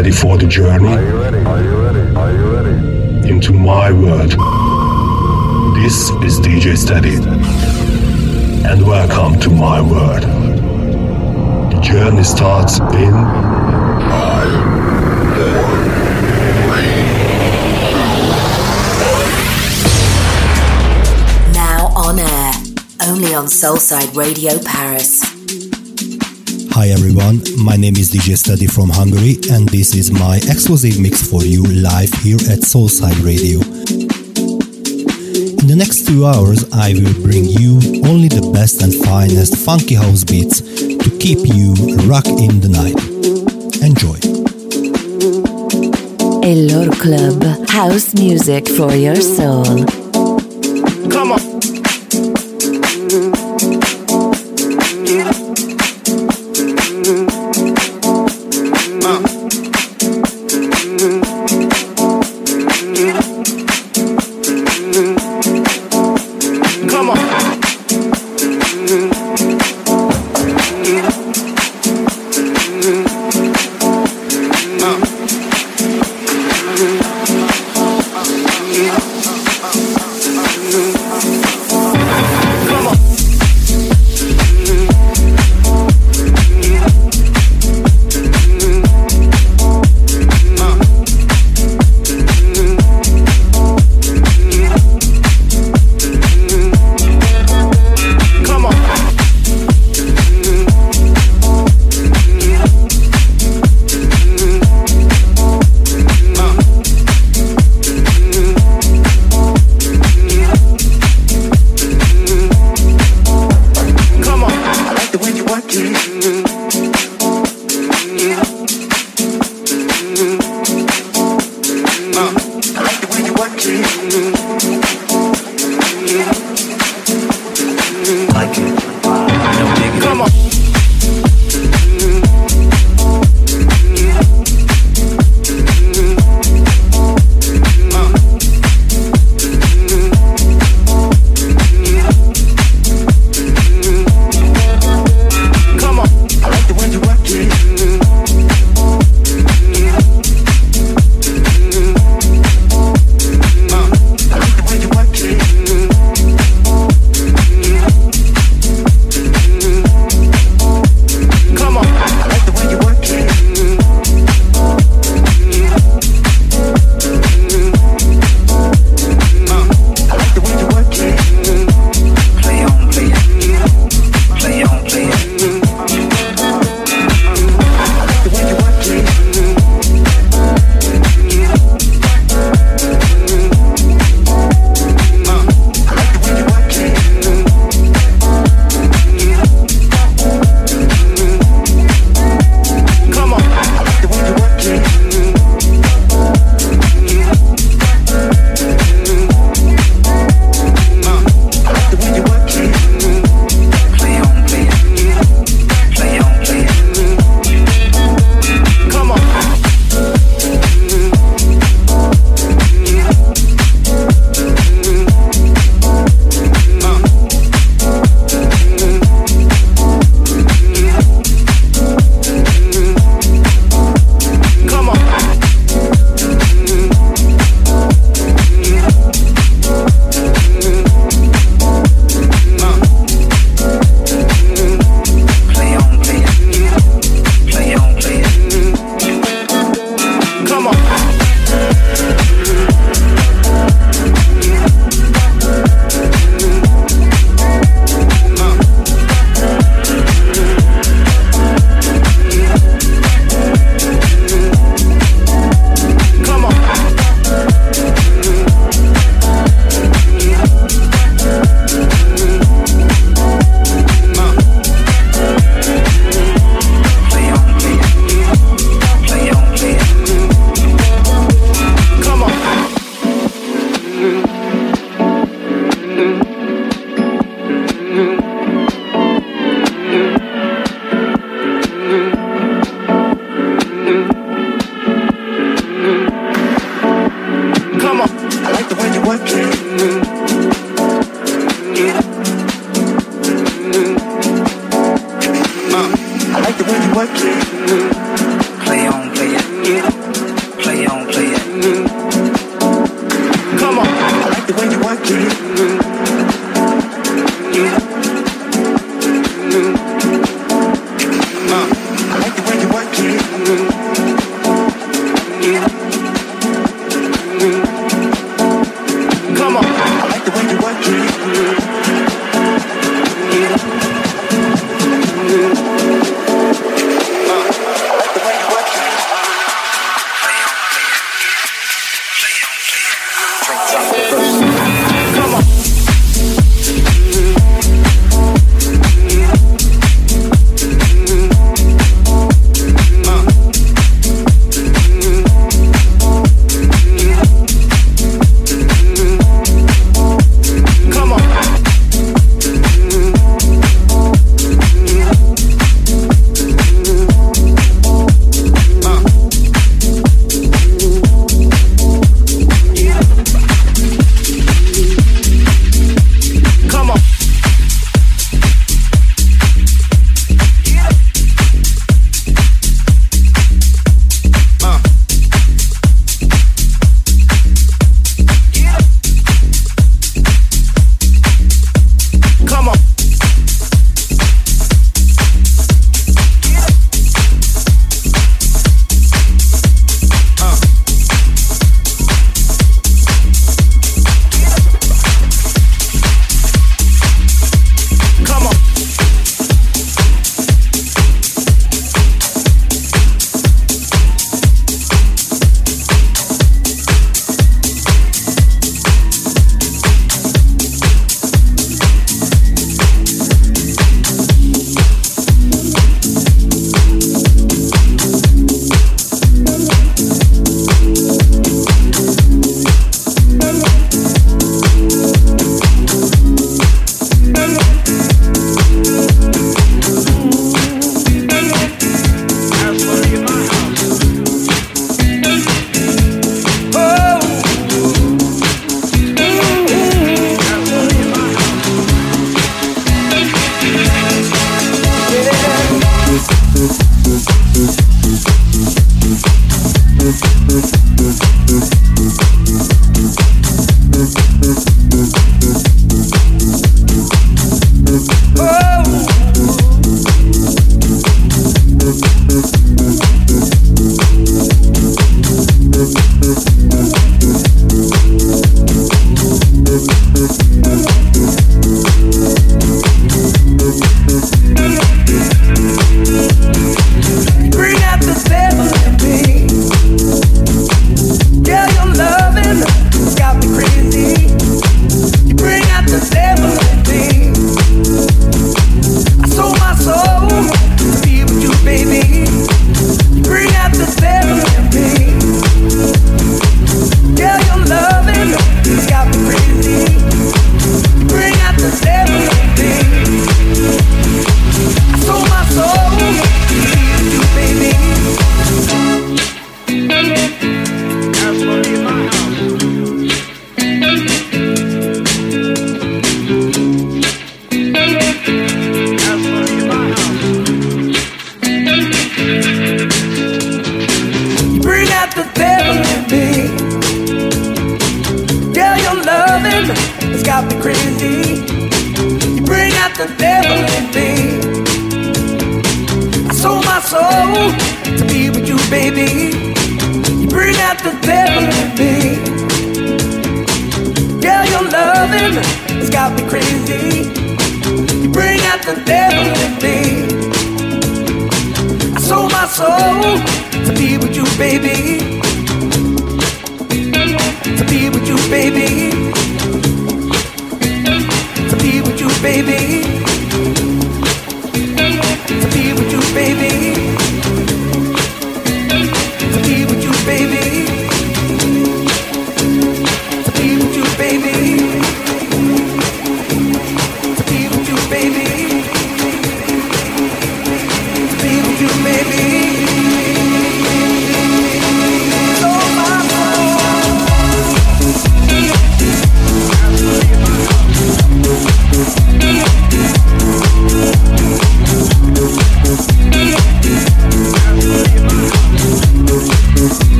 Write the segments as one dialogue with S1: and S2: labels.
S1: ready for the journey?
S2: Are you ready? Are you ready? Are you ready?
S1: Into my world. This is DJ Steady. And welcome to my world. The journey starts in
S3: Now on air, only on Soulside Radio Paris.
S4: Hi everyone, my name is DJ Steady from Hungary and this is my exclusive mix for you live here at Soulside Radio. In the next two hours, I will bring you only the best and finest funky house beats to keep you rock in the night. Enjoy.
S3: Elor Club, house music for your soul.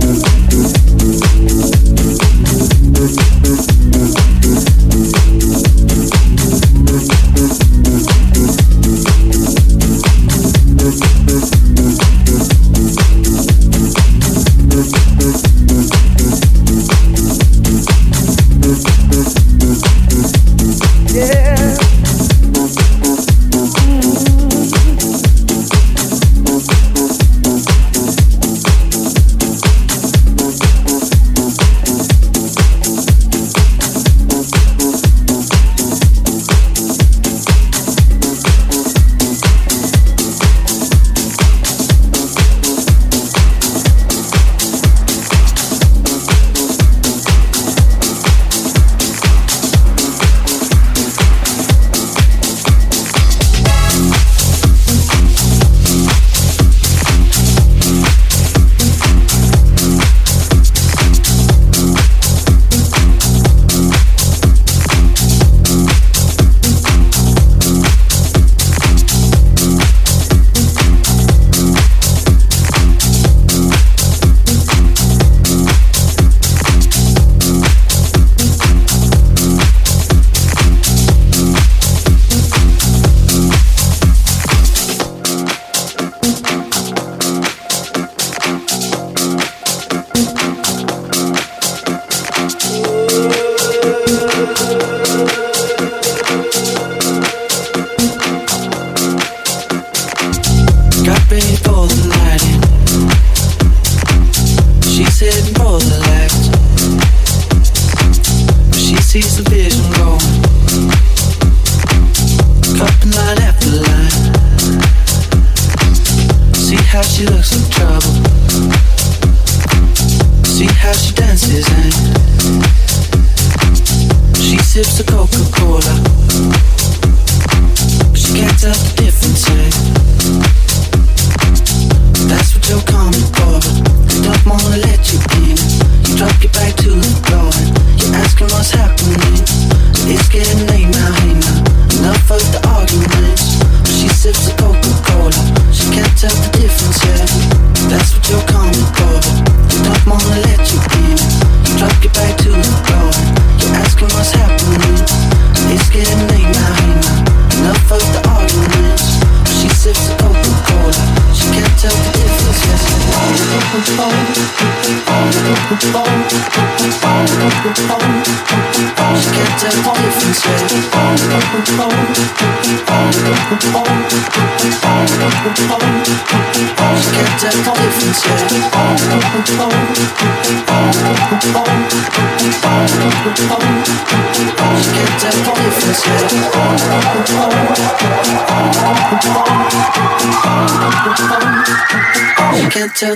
S5: Yeah.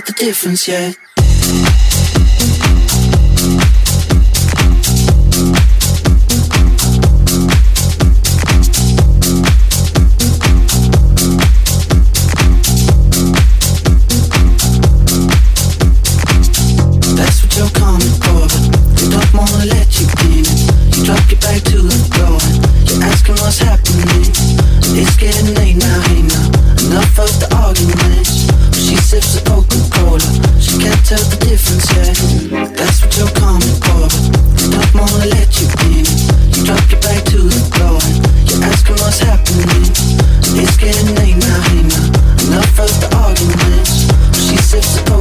S5: the
S6: difference yet. tell the difference, yeah. That's what you're coming for. Stop, wanna let you in. You drop your back to the floor. You're asking what's happening. It's getting late now, hey now. Enough of the arguments. She sips the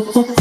S7: Oh.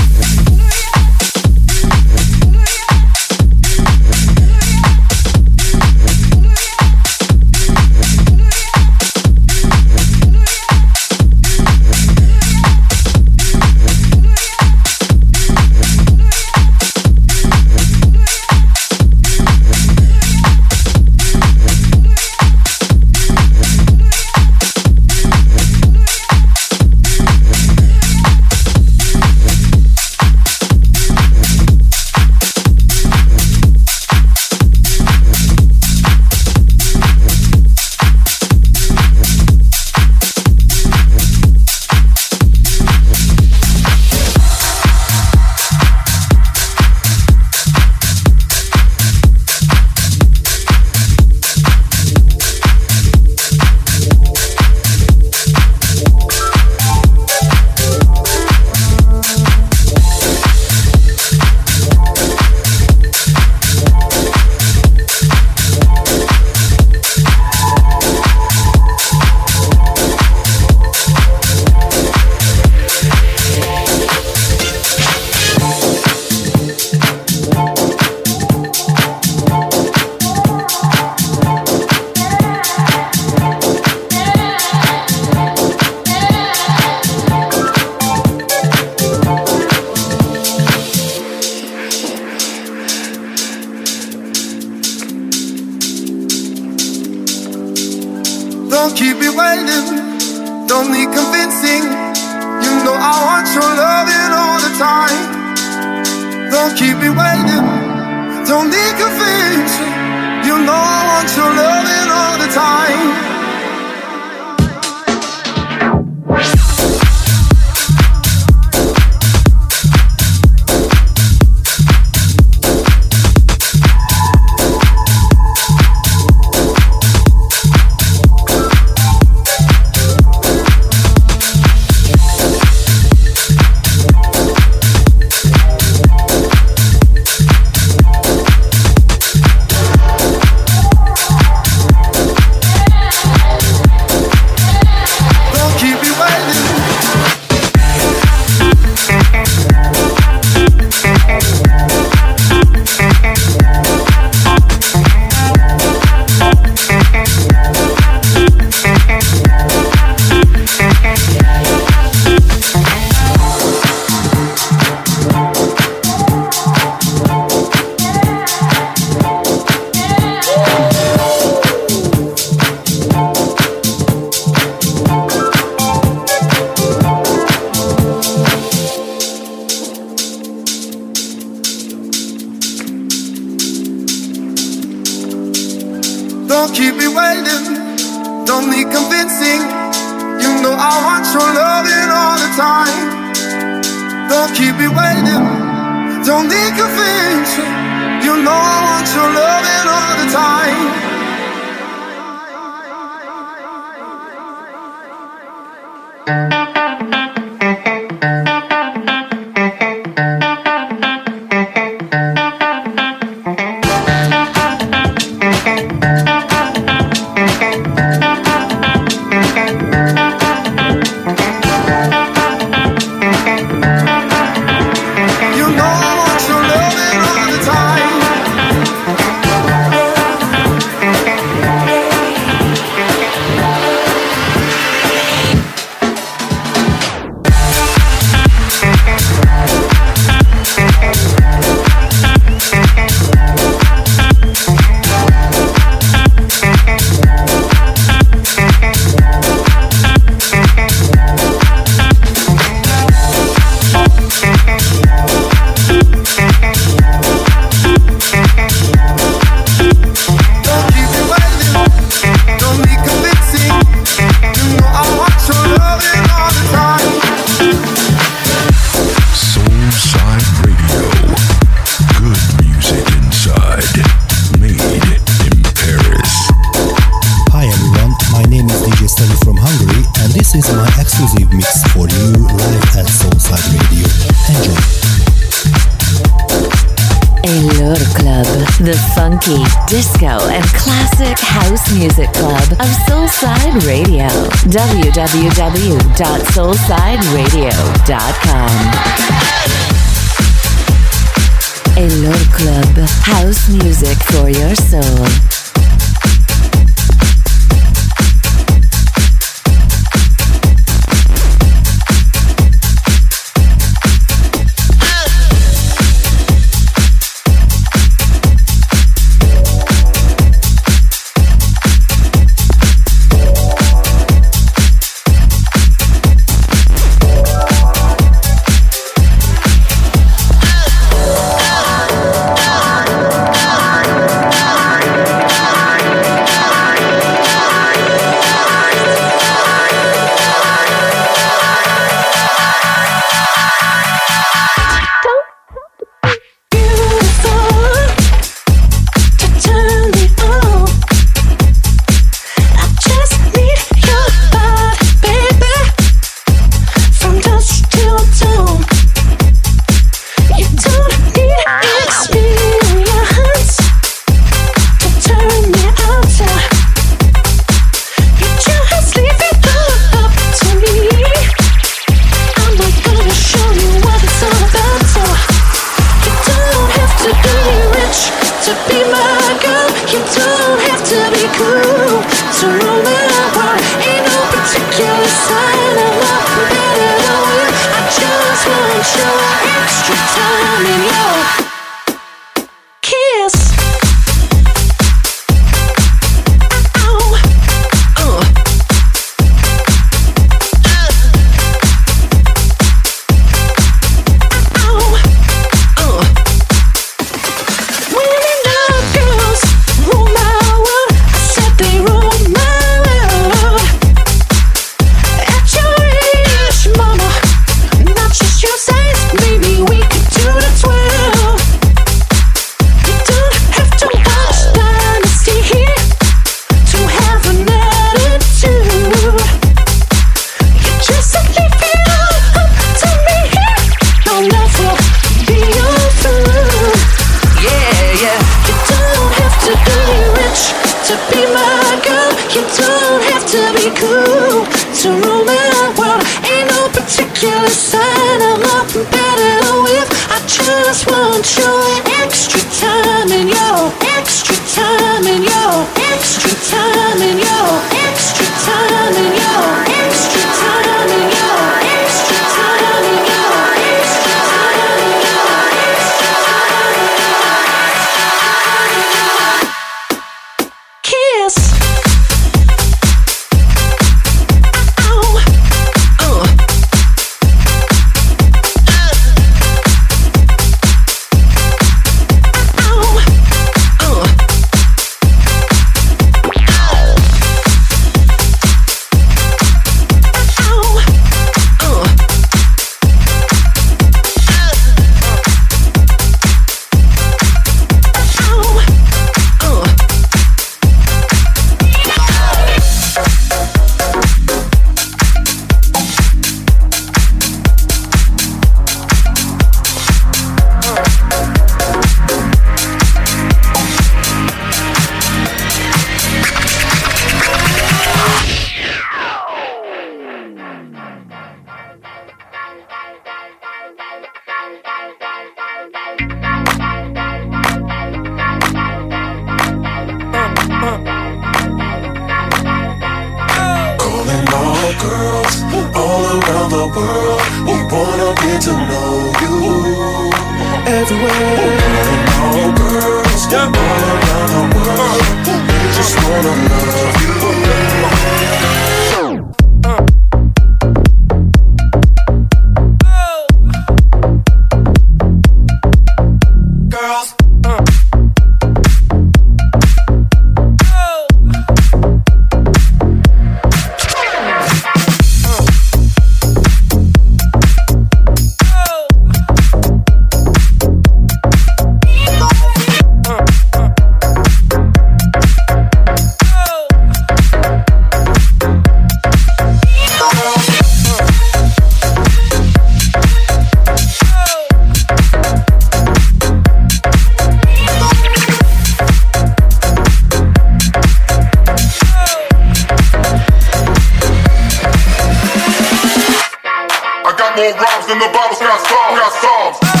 S7: more rhymes than the Bible's got songs. Got songs.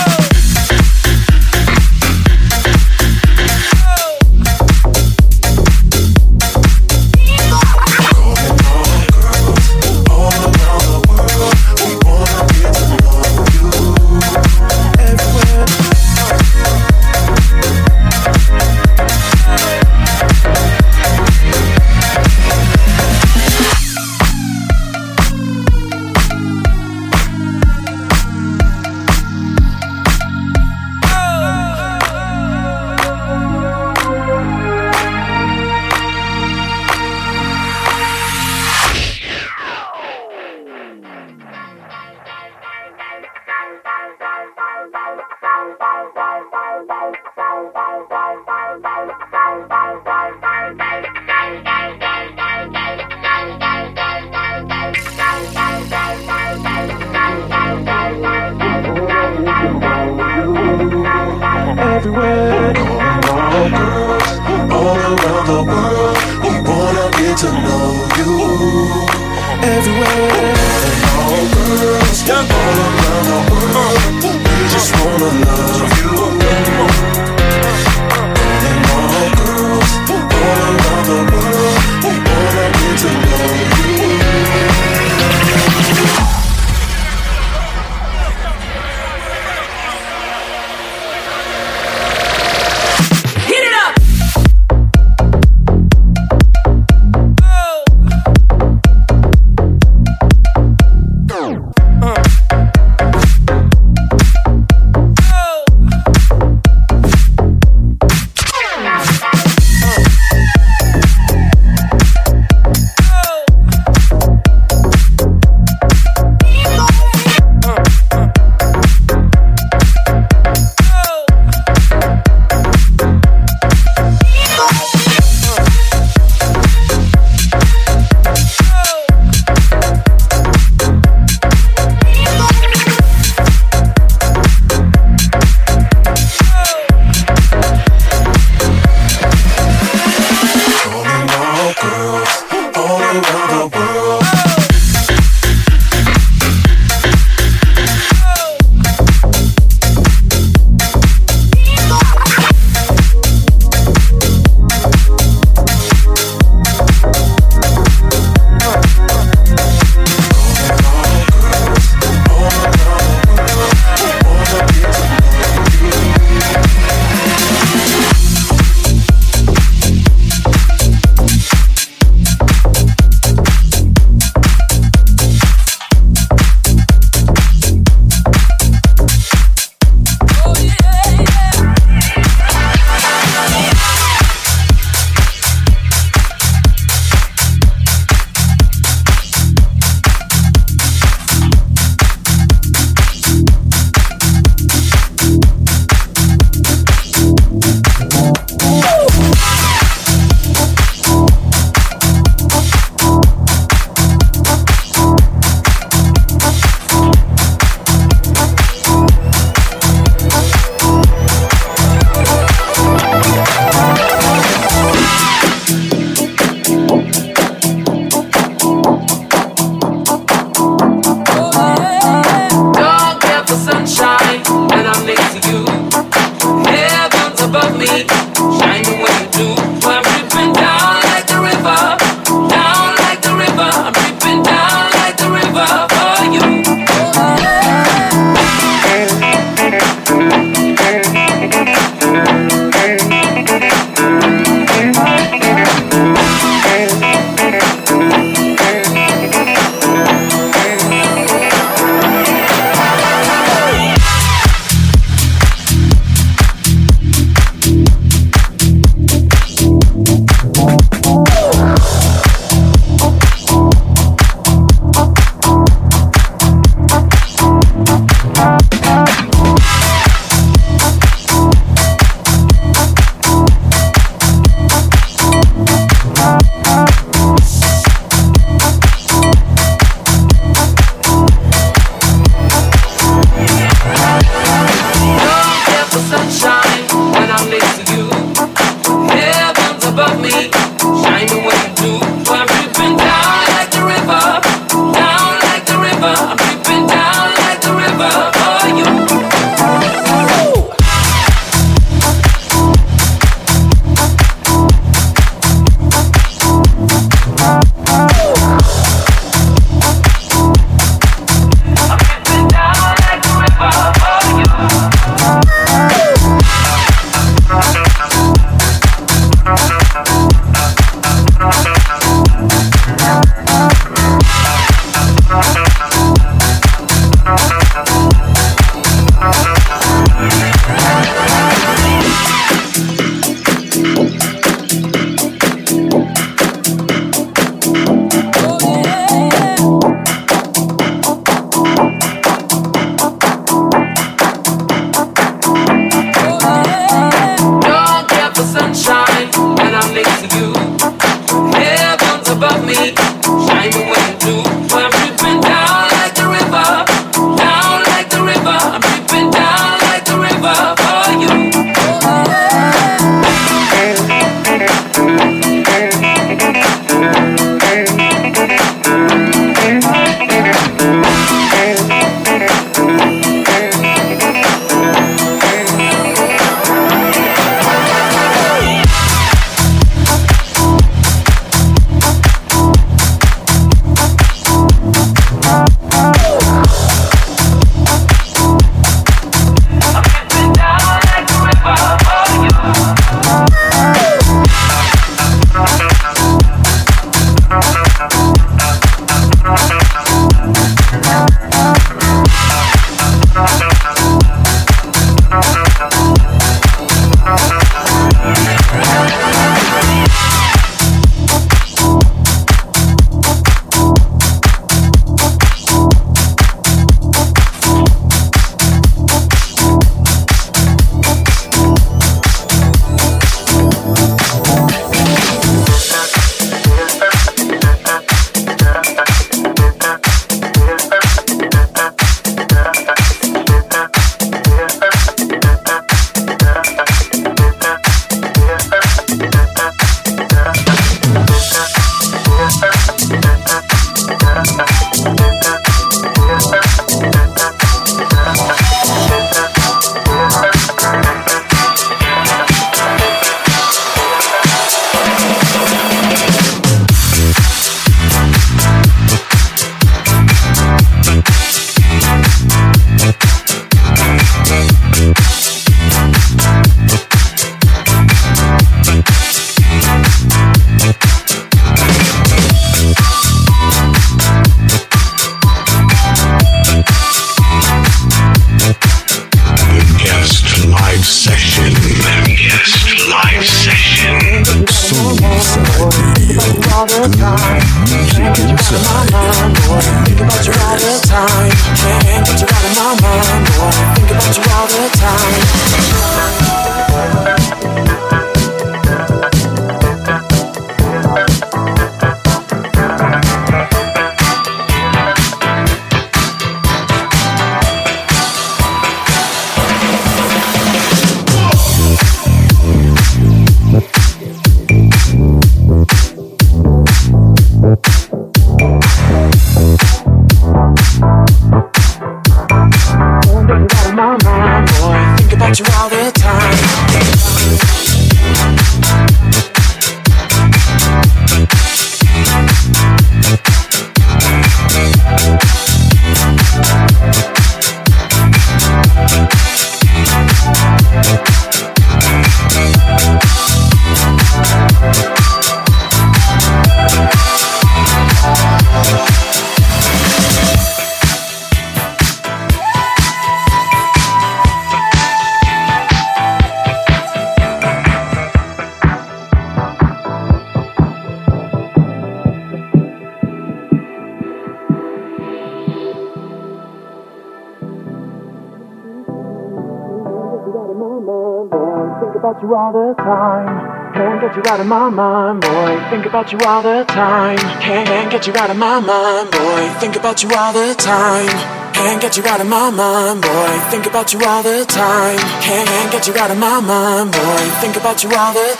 S8: About you all the time. Can't get you out of my mind, boy. Think about you all the time. Can't get you out of my mind, boy. Think about you all the time. Can't get you out of my mind, boy. Think about you all the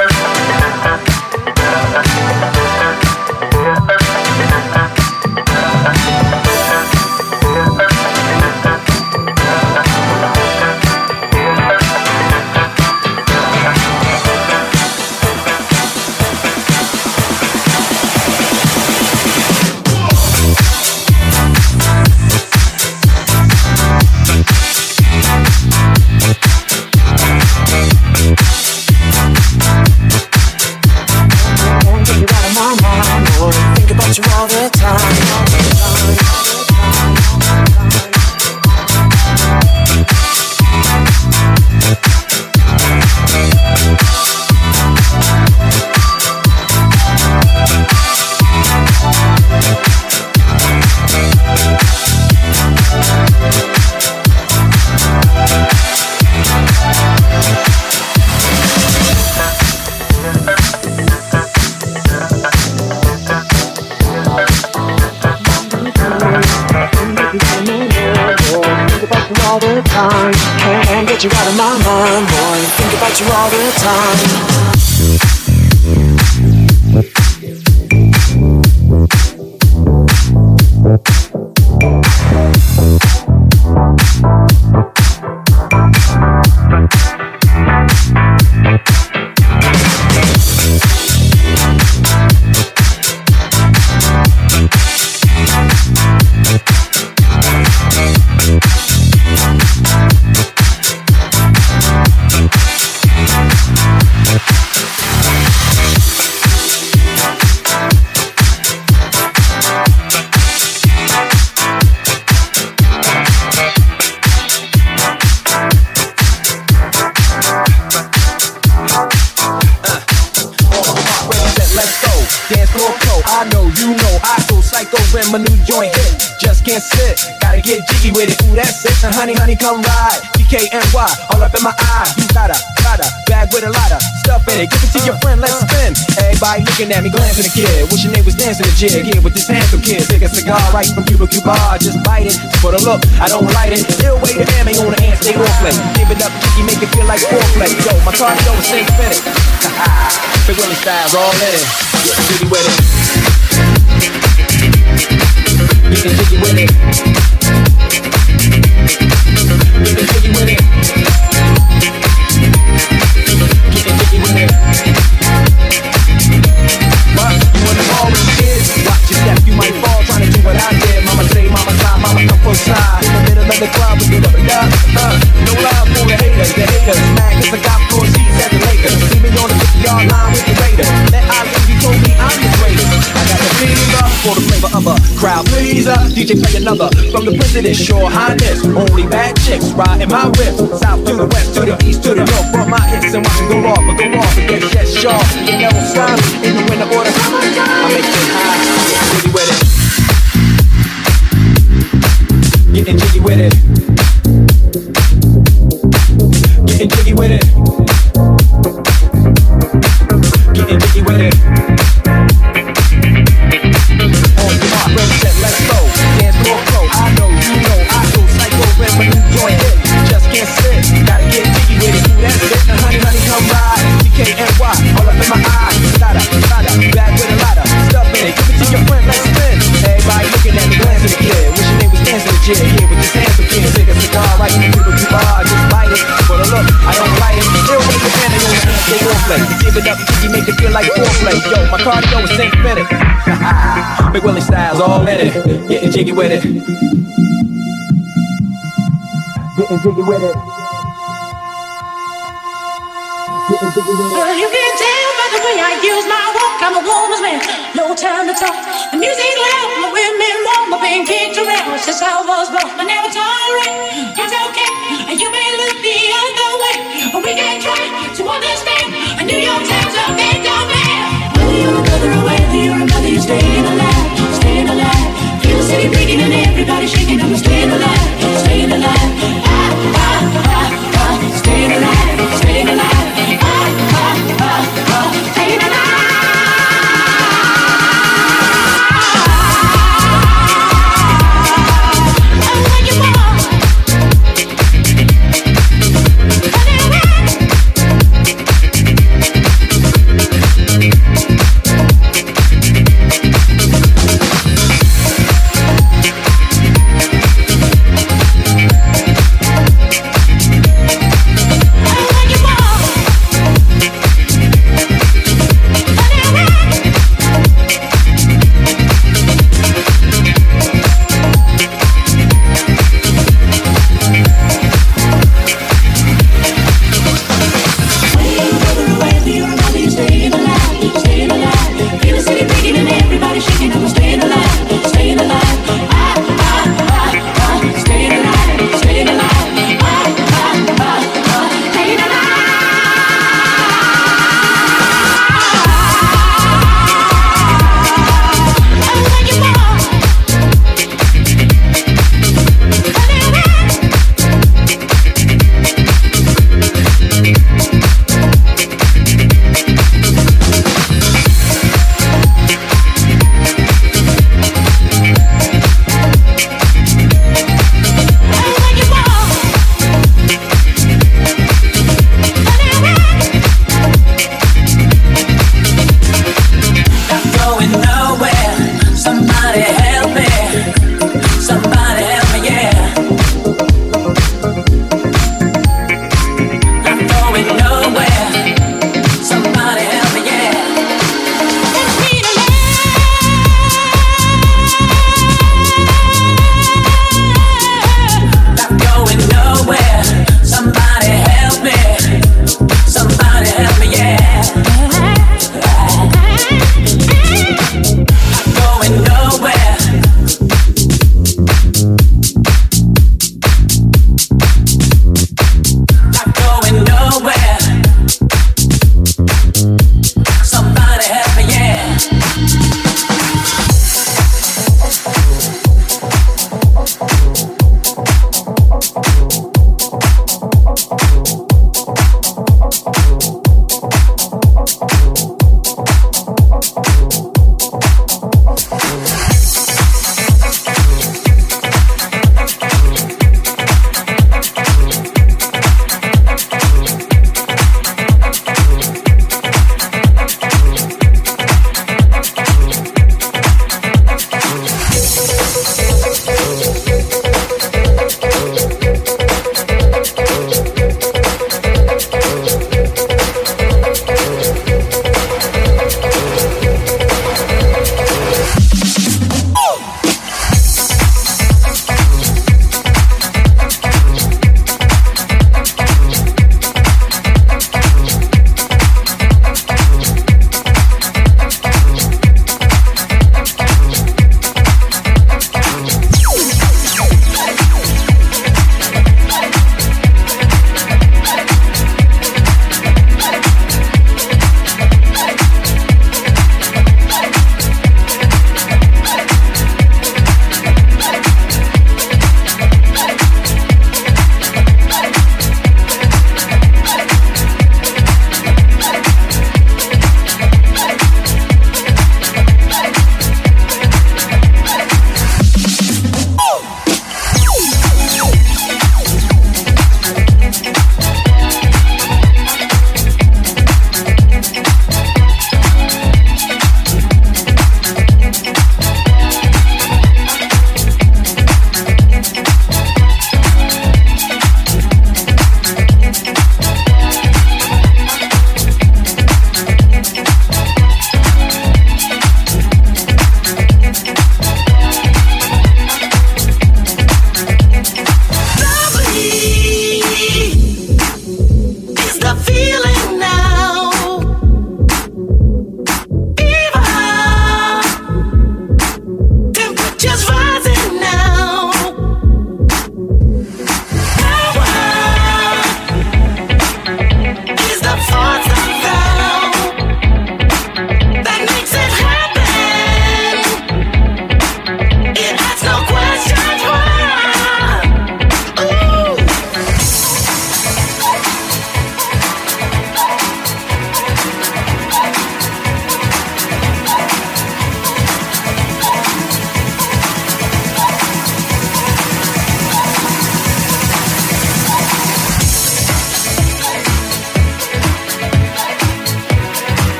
S8: time.
S9: Honey, looking at me, glancing the kid. Wish your name was dancing the jig. Here with this handsome kid. Take a cigar right from Cuba Cuba. Just bite it. For the look, I don't light it. Ill way to am, ain't on the ant, stay on play. Give it up, Kiki, make it feel like foreplay. Yo, my cardio is infinite. Big Willie styles all in it. Get jiggy with it. Get jiggy with it. Getting jiggy with it. Jiggy with it. The club, do the up. Uh, no love for the haters, the haters. Mad cause I got four seats at the Lakers. See me on the 50 yard line with the Raiders. That I you told me I'm the greatest. I got the fever for the flavor of a crowd pleaser. DJ play another from the president, sure highness. Only bad chicks riding my whip. South to the west, to the east, to the north. Bump my hits and watch them go off, but go off get yes, sharp. You never stop in the winter order. I make it high, jiggy with it. Getting jiggy with it. Getting jiggy with it. Getting jiggy wit it. On the spot, reset, let's go. Dance more, flow. I know, you know, I go psycho when my new joint hits. Just can't sit. Gotta get jiggy wit it. That's the honey, honey, come ride. BKNY, all up in my eye. Ladder, ladder, back with a ladder. Stuff made it. Yeah, here with this handsome kid, take a cigar right the middle you are. Just light it, the look, I don't light it. Still with the hand, on the hand, stay play. Give it up, you make it feel like foreplay. Yo, my cardio is infinite. Big Willie styles all in it, getting jiggy with it. Getting jiggy with it. Getting jiggy with it.
S10: Well, you can by the way I use my walk, I'm a woman's man. No time to talk. The music loud, my women warm, my pain kicked around since I was born. I never tolerate, it's okay. And you may look the other way, but we can try to understand. A New York Times. Whether you're a brother or whether you're you're. Feel the city and everybody shaking. I'm staying alive, staying alive. I
S11: This alive, staying alive. Ah, ah, ah, ah,
S12: staying alive.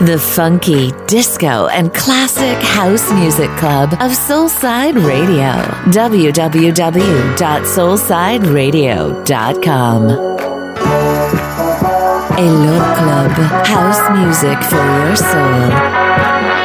S12: The funky, disco, and classic house music club of Soulside Radio. www.soulsideradio.com. Elor Club, house music for your soul.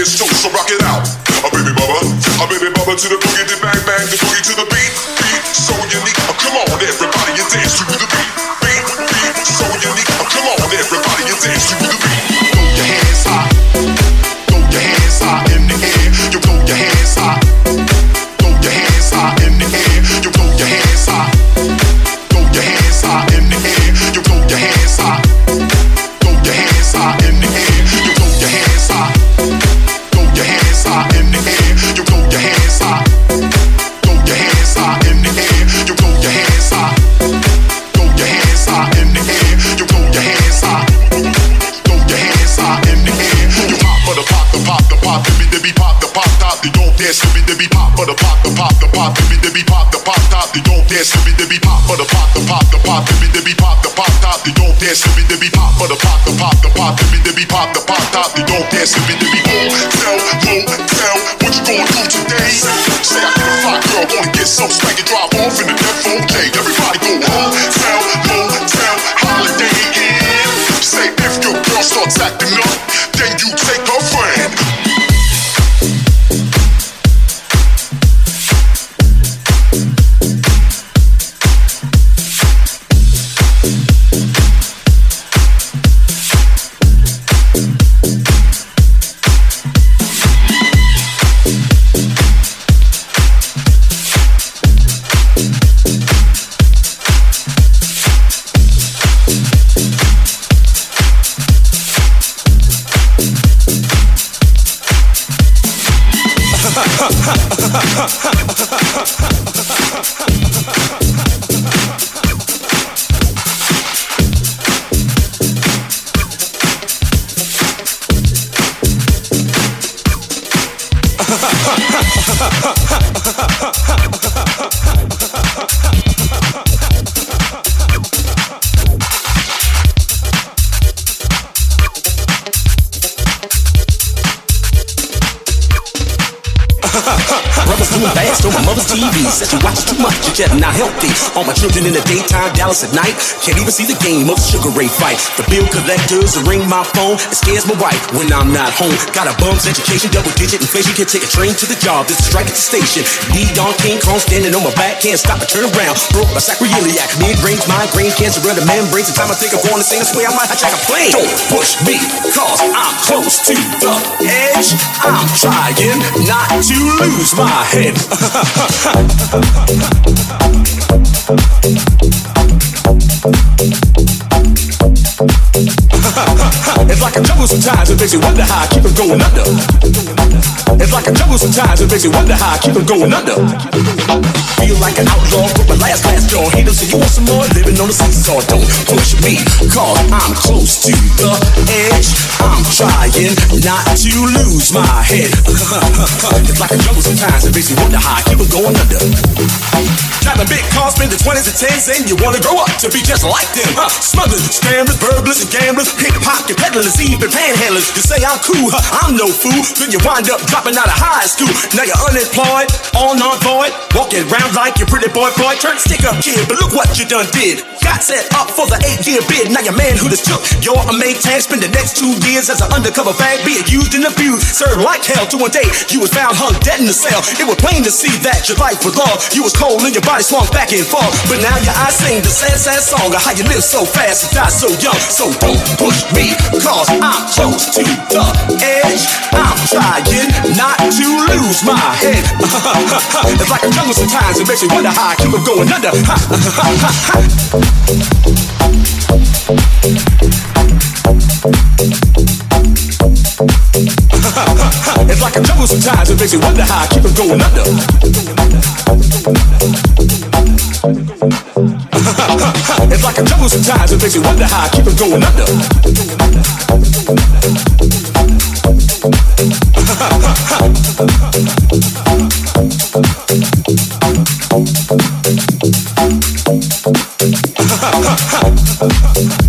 S11: It's toast, so pop, the pop top. They don't dance dibby dibby
S13: just not healthy. All my children in the daytime, Dallas at night. Can't even see the game of the Sugar Ray fight. The bill collectors ring my phone. It scares my wife when I'm not home. Got a bum's education, double digit inflation. Can't take a train to the job. This is strike at the station. D Don King Kong standing on my back. Can't stop or turn around. Broke my sacroiliac. Mid-range migraine, cancer of the membranes. The time I think I'm going to I swear I might hijack a plane. Don't push me, cause I'm close to the edge. I'm trying not to lose my head. Thank you. it's like a jungle sometimes, it makes you wonder how I keep it going under. It's like a jungle sometimes, it makes you wonder how I keep it going under. Feel like an outlaw, put my last glass on. Haters say you want some more, living on the seesaw. Don't push me, cause I'm close to the edge. I'm trying not to lose my head. it's like a jungle sometimes, it makes you wonder how I keep it going under. Driving big cars, spending 20s and 10s, and you wanna grow up to be just like them. Huh? Smugglers, scammers, burglars, and gamblers, pickpocket peddlers, even panhandlers. You say I'm cool, huh? I'm no fool. Then you wind up dropping out of high school. Now you're unemployed, all non-void, walking around like your pretty boy boy. Turn stick up kid, but look what you done did. Got set up for the eight-year bid. Now your manhood is took. You're a maintain. Spend the next two years as an undercover bag, being used and abused. Served like hell to one day. You was found hung dead in the cell. It was plain to see that your life was lost. You was cold and your body swung back and forth. But now your eyes sing the sad, sad song of how you live so fast and die so young else. So don't push me, cause I chose to the edge. I'm trying not to lose my head. it's like a jungle sometimes, it makes me wonder how I keep on going under. it's like a jungle sometimes, it makes me wonder how I keep on going under. it's like a jungle sometimes. It makes you wonder how I keep from going under.
S11: Hi everyone, it's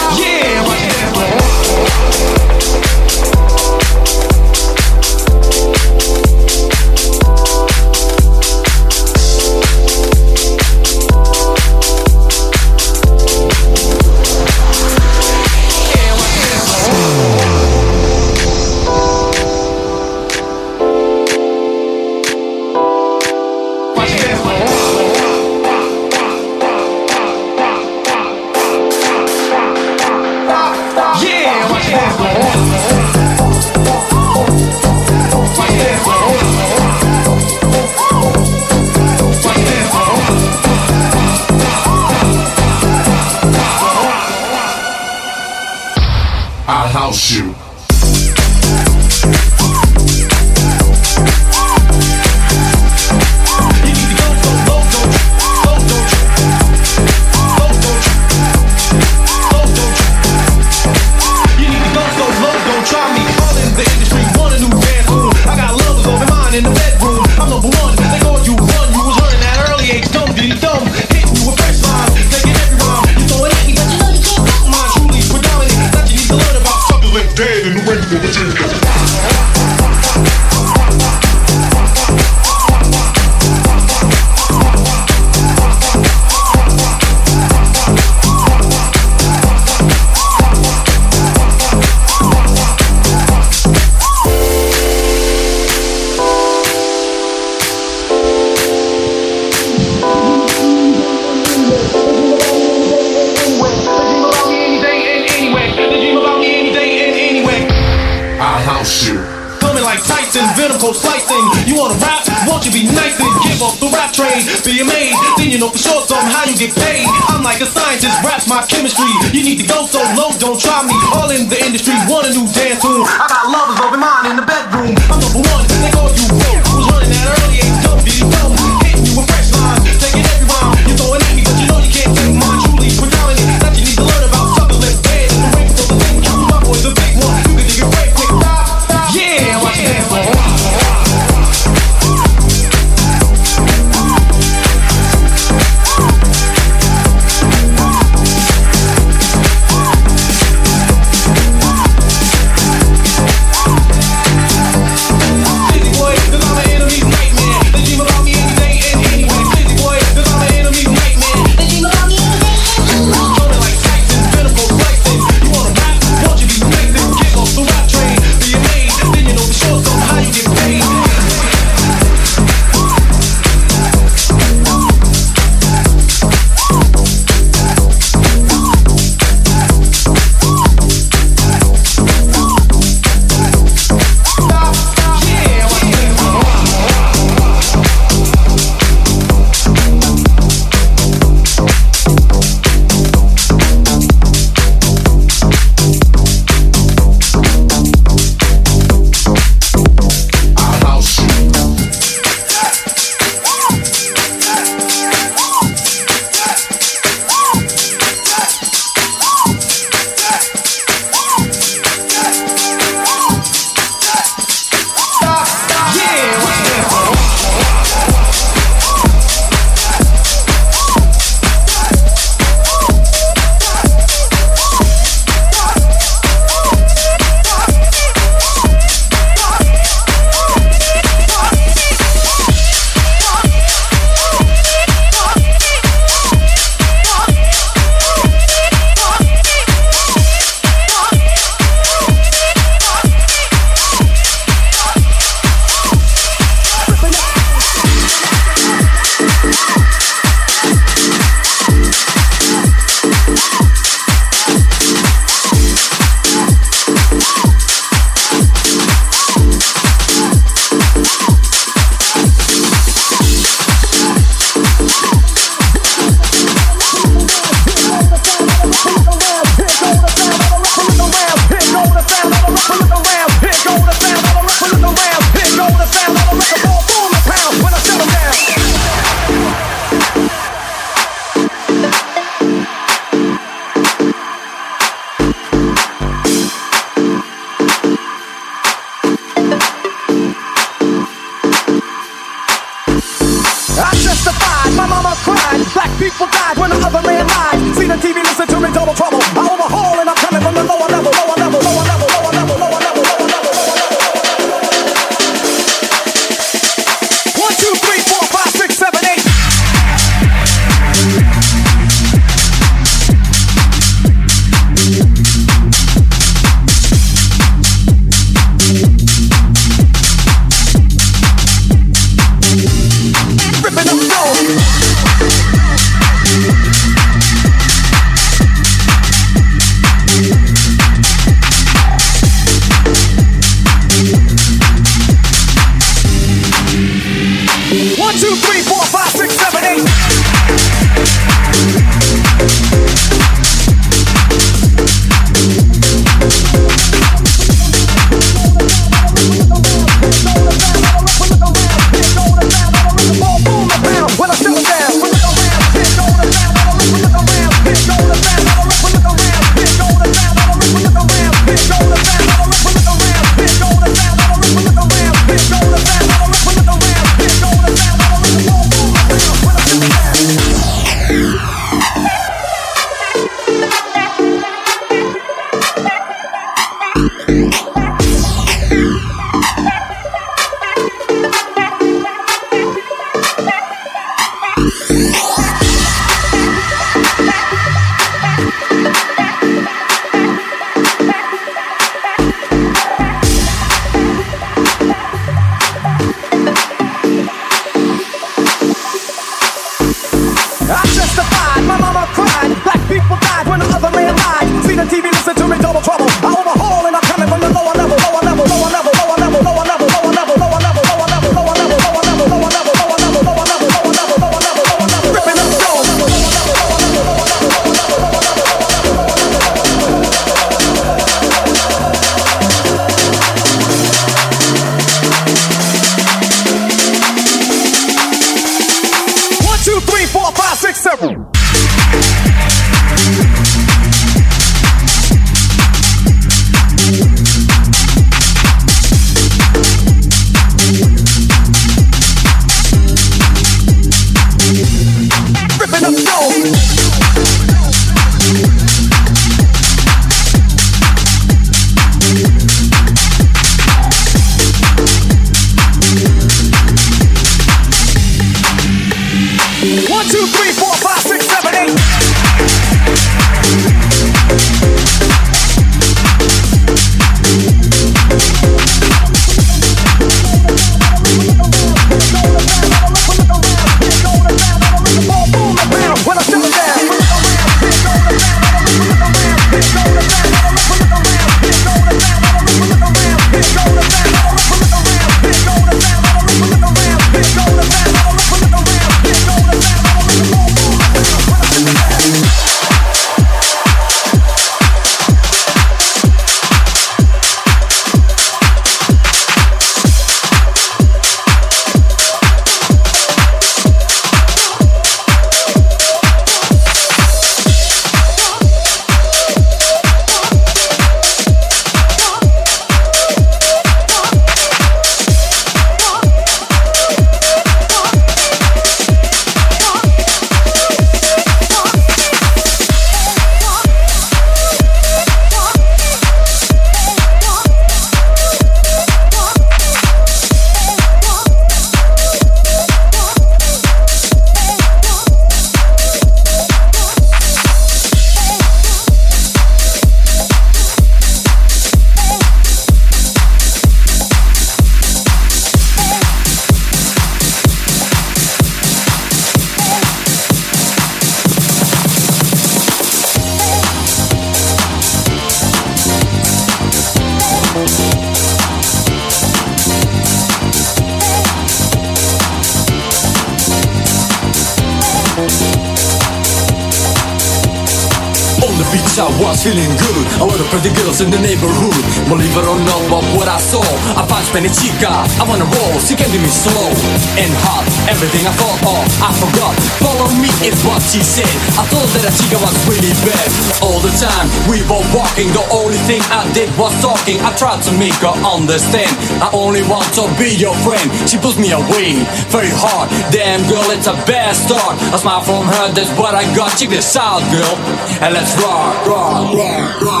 S14: do me slow and hot. Everything I thought of, I forgot. Follow me is what she said. I thought that a chica was really bad. All the time we were walking, the only thing I did was talking. I tried to make her understand. I only want to be your friend. She pushed me away very hard. Damn girl, it's a bad start. A smile from her, that's what I got. Check this out, girl, and let's rock, rock, rock, rock.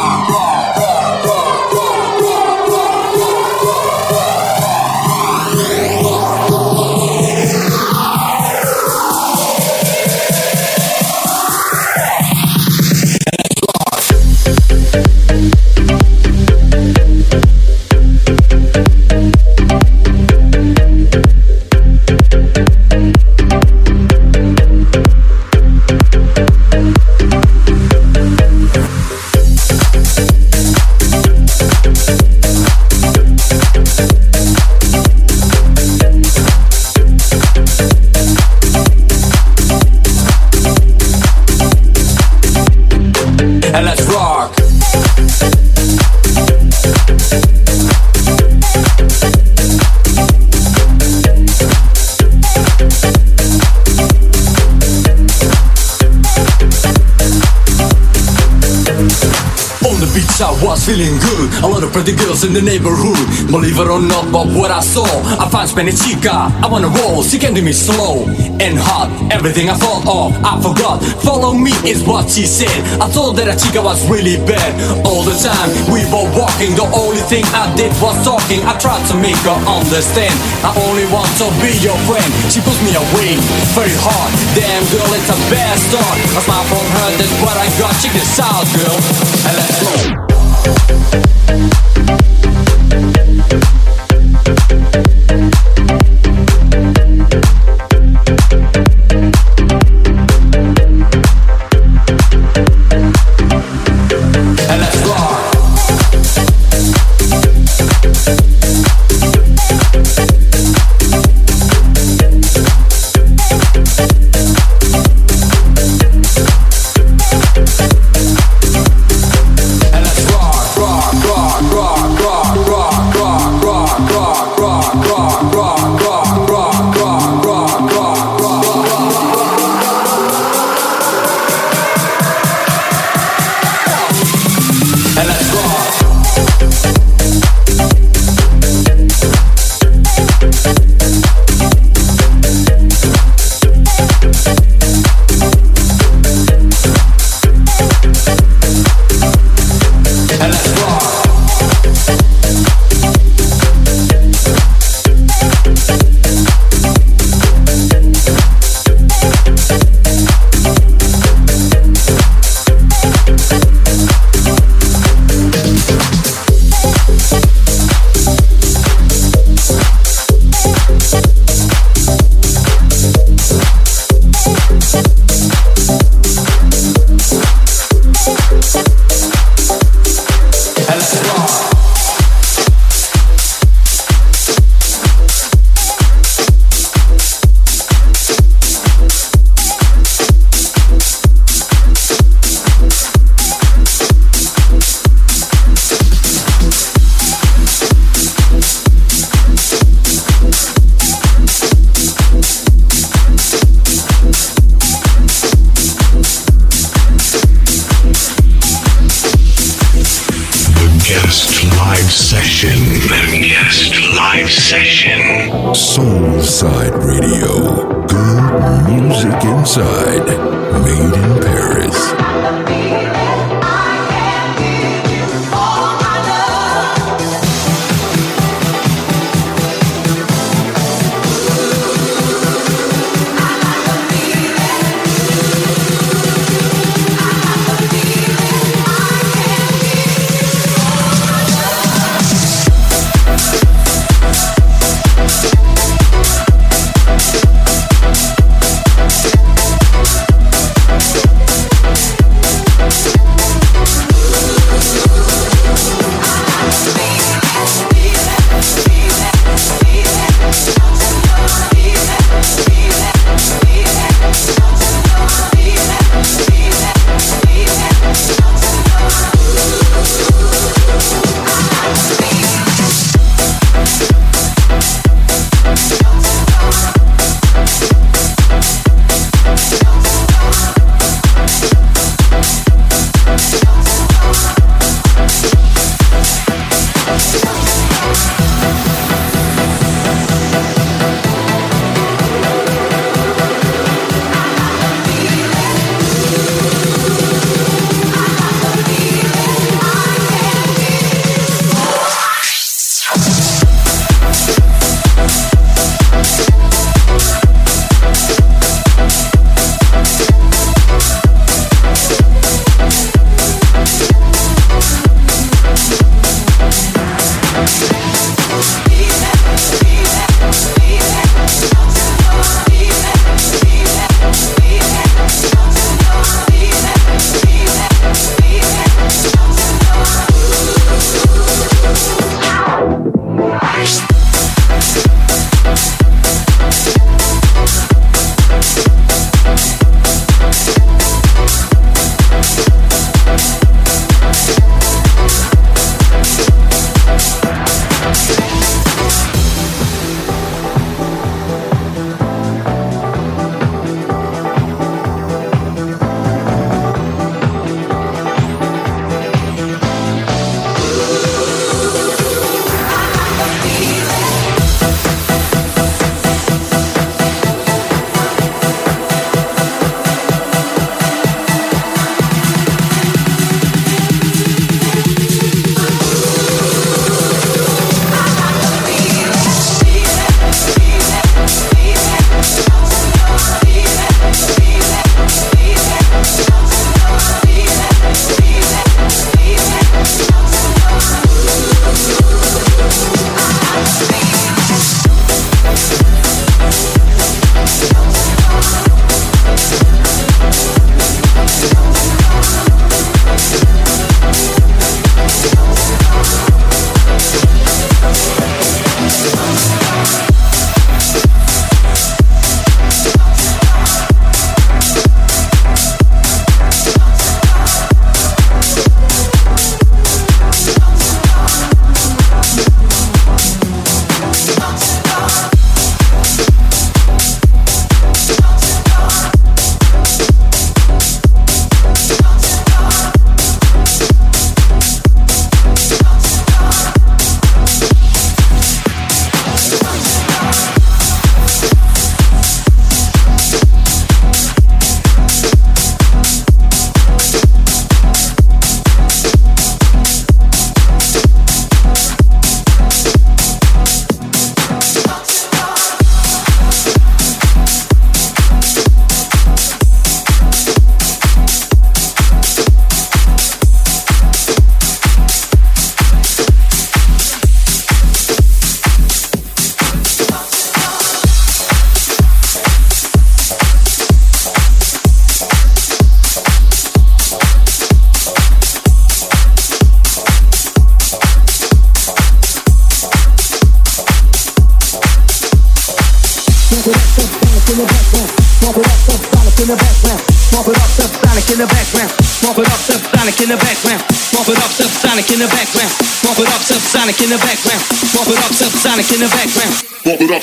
S14: Feeling good. A lot of pretty girls in the neighborhood. Believe it or not, but what I saw I found Spanish chica. I wanna roll, she can do me slow And hot, everything I thought of I forgot, follow me is what she said. I thought that a chica was really bad All the time. We were walking. The only thing I did was talking. I tried to make her understand. I only want to be your friend. She pushed me away very hard. Damn girl, it's a bad start. A smile from her, that's what I got. Check this out, girl. And let's go And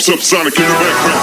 S11: subsonic in the background.